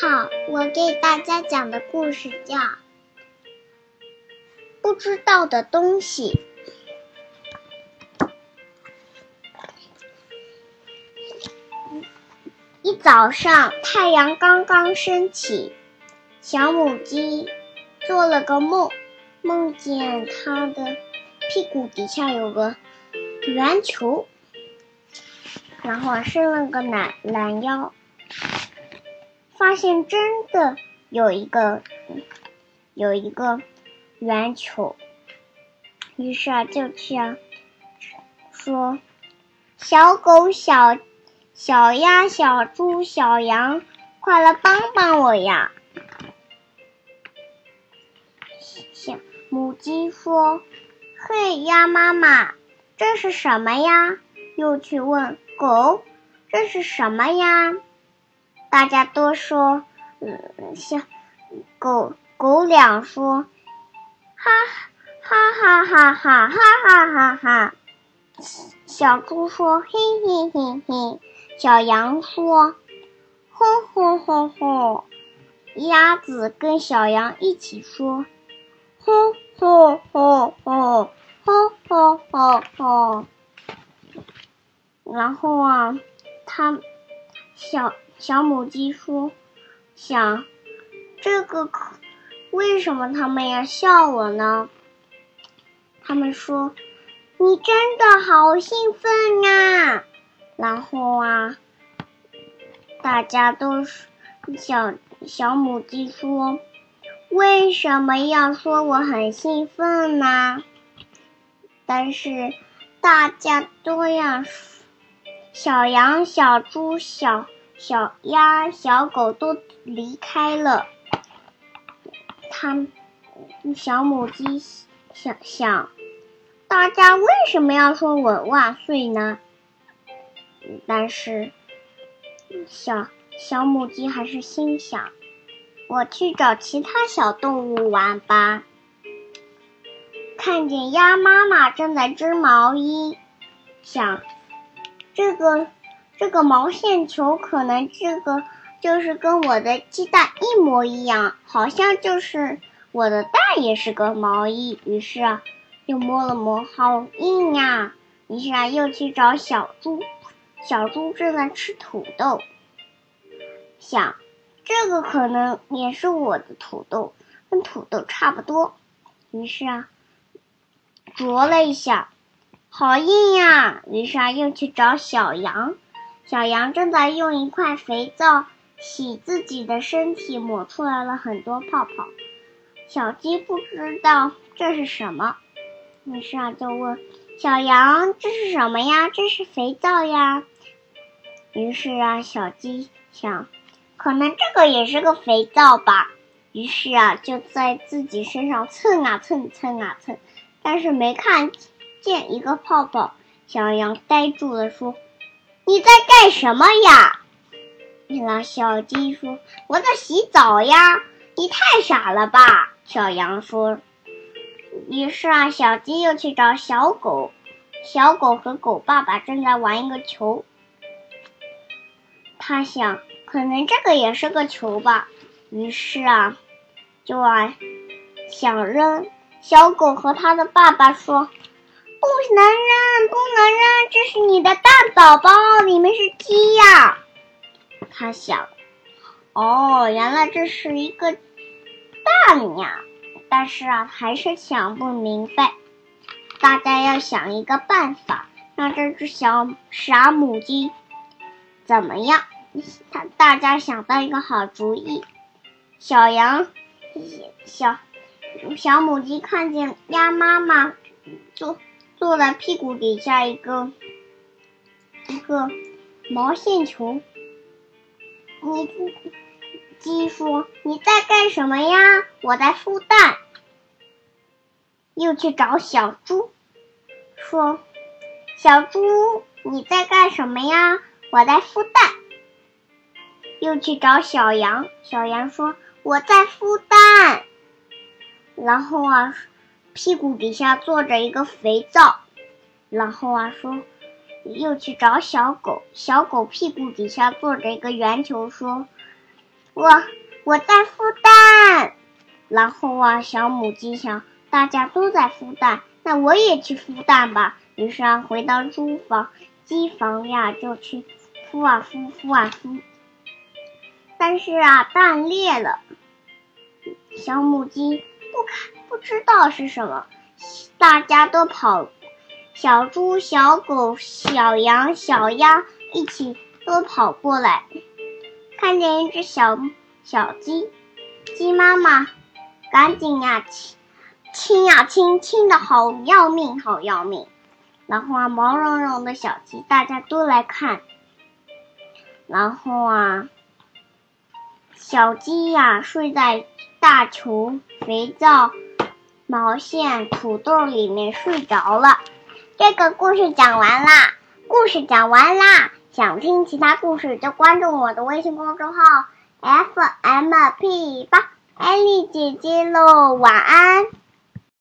好我给大家讲的故事叫《不知道的东西》。一早上，太阳刚刚升起，小母鸡做了个梦，梦见它的屁股底下有个圆球，然后伸了个懒懒腰。发现真的有一个有一个圆球，于是啊就去啊说小狗、小小鸭、小猪、小羊，快来帮帮我呀！母鸡说：“嘿，鸭妈妈，这是什么呀？”又去问狗：“这是什么呀？”大家都说，嗯，小狗狗两说，哈哈哈哈哈哈哈哈哈。小猪说，嘿嘿嘿嘿。小羊说，吼吼吼吼。鸭子跟小羊一起说，吼吼吼吼吼吼吼吼。然后啊，它小。小母鸡说：“想，这个可为什么他们要笑我呢？”他们说：“你真的好兴奋啊！”然后啊，大家都是小小母鸡说：“为什么要说我很兴奋呢？”但是大家都要小羊、小猪、小。小鸭、小狗都离开了，它小母鸡想想，大家为什么要说我万岁呢？但是小小母鸡还是心想，我去找其他小动物玩吧。看见鸭妈妈正在织毛衣，想这个。这个毛线球可能这个就是跟我的鸡蛋一模一样，好像就是我的蛋也是个毛衣。于是啊，又摸了摸，好硬呀！于是啊，又去找小猪，小猪正在吃土豆，想这个可能也是我的土豆，跟土豆差不多。于是啊，啄了一下，好硬呀！于是啊，又去找小羊。小羊正在用一块肥皂洗自己的身体，抹出来了很多泡泡。小鸡不知道这是什么，于是啊就问小羊：“这是什么呀？这是肥皂呀。”于是啊，小鸡想，可能这个也是个肥皂吧。于是啊，就在自己身上蹭啊蹭，蹭啊蹭，但是没看见一个泡泡。小羊呆住了，说。你在干什么呀？那小鸡说：“我在洗澡呀。”你太傻了吧？小羊说。于是啊，小鸡又去找小狗，小狗和狗爸爸正在玩一个球。他想，可能这个也是个球吧。于是啊，就啊想扔。小狗和他的爸爸说。不能扔，不能扔，这是你的蛋宝宝，里面是鸡呀。他想，哦，原来这是一个蛋呀。但是啊，还是想不明白。大家要想一个办法，让这只小傻母鸡怎么样？他大家想到一个好主意。小羊，小小母鸡看见鸭妈妈就。坐在屁股底下一个一个毛线球，你鸡说你在干什么呀？我在孵蛋。又去找小猪，说小猪你在干什么呀？我在孵蛋。又去找小羊，小羊说我在孵蛋。然后啊。屁股底下坐着一个肥皂，然后啊说，又去找小狗，小狗屁股底下坐着一个圆球，说，我我在孵蛋。然后啊，小母鸡想，大家都在孵蛋，那我也去孵蛋吧。于是啊，回到猪房，鸡房呀，就去孵啊孵，孵啊孵。但是啊，蛋裂了，小母鸡，知道是什么，大家都跑，小猪、小狗、小羊、小鸭一起都跑过来，看见一只小小鸡，鸡妈妈。赶紧呀，亲亲呀亲，亲的好要命，好要命。然后啊，毛茸茸的小鸡，大家都来看。然后啊，小鸡呀睡在大球、肥皂、毛线、土豆里面睡着了。这个故事讲完啦，故事讲完啦。想听其他故事就关注我的微信公众号 f m p 八。艾丽姐姐喽，晚安。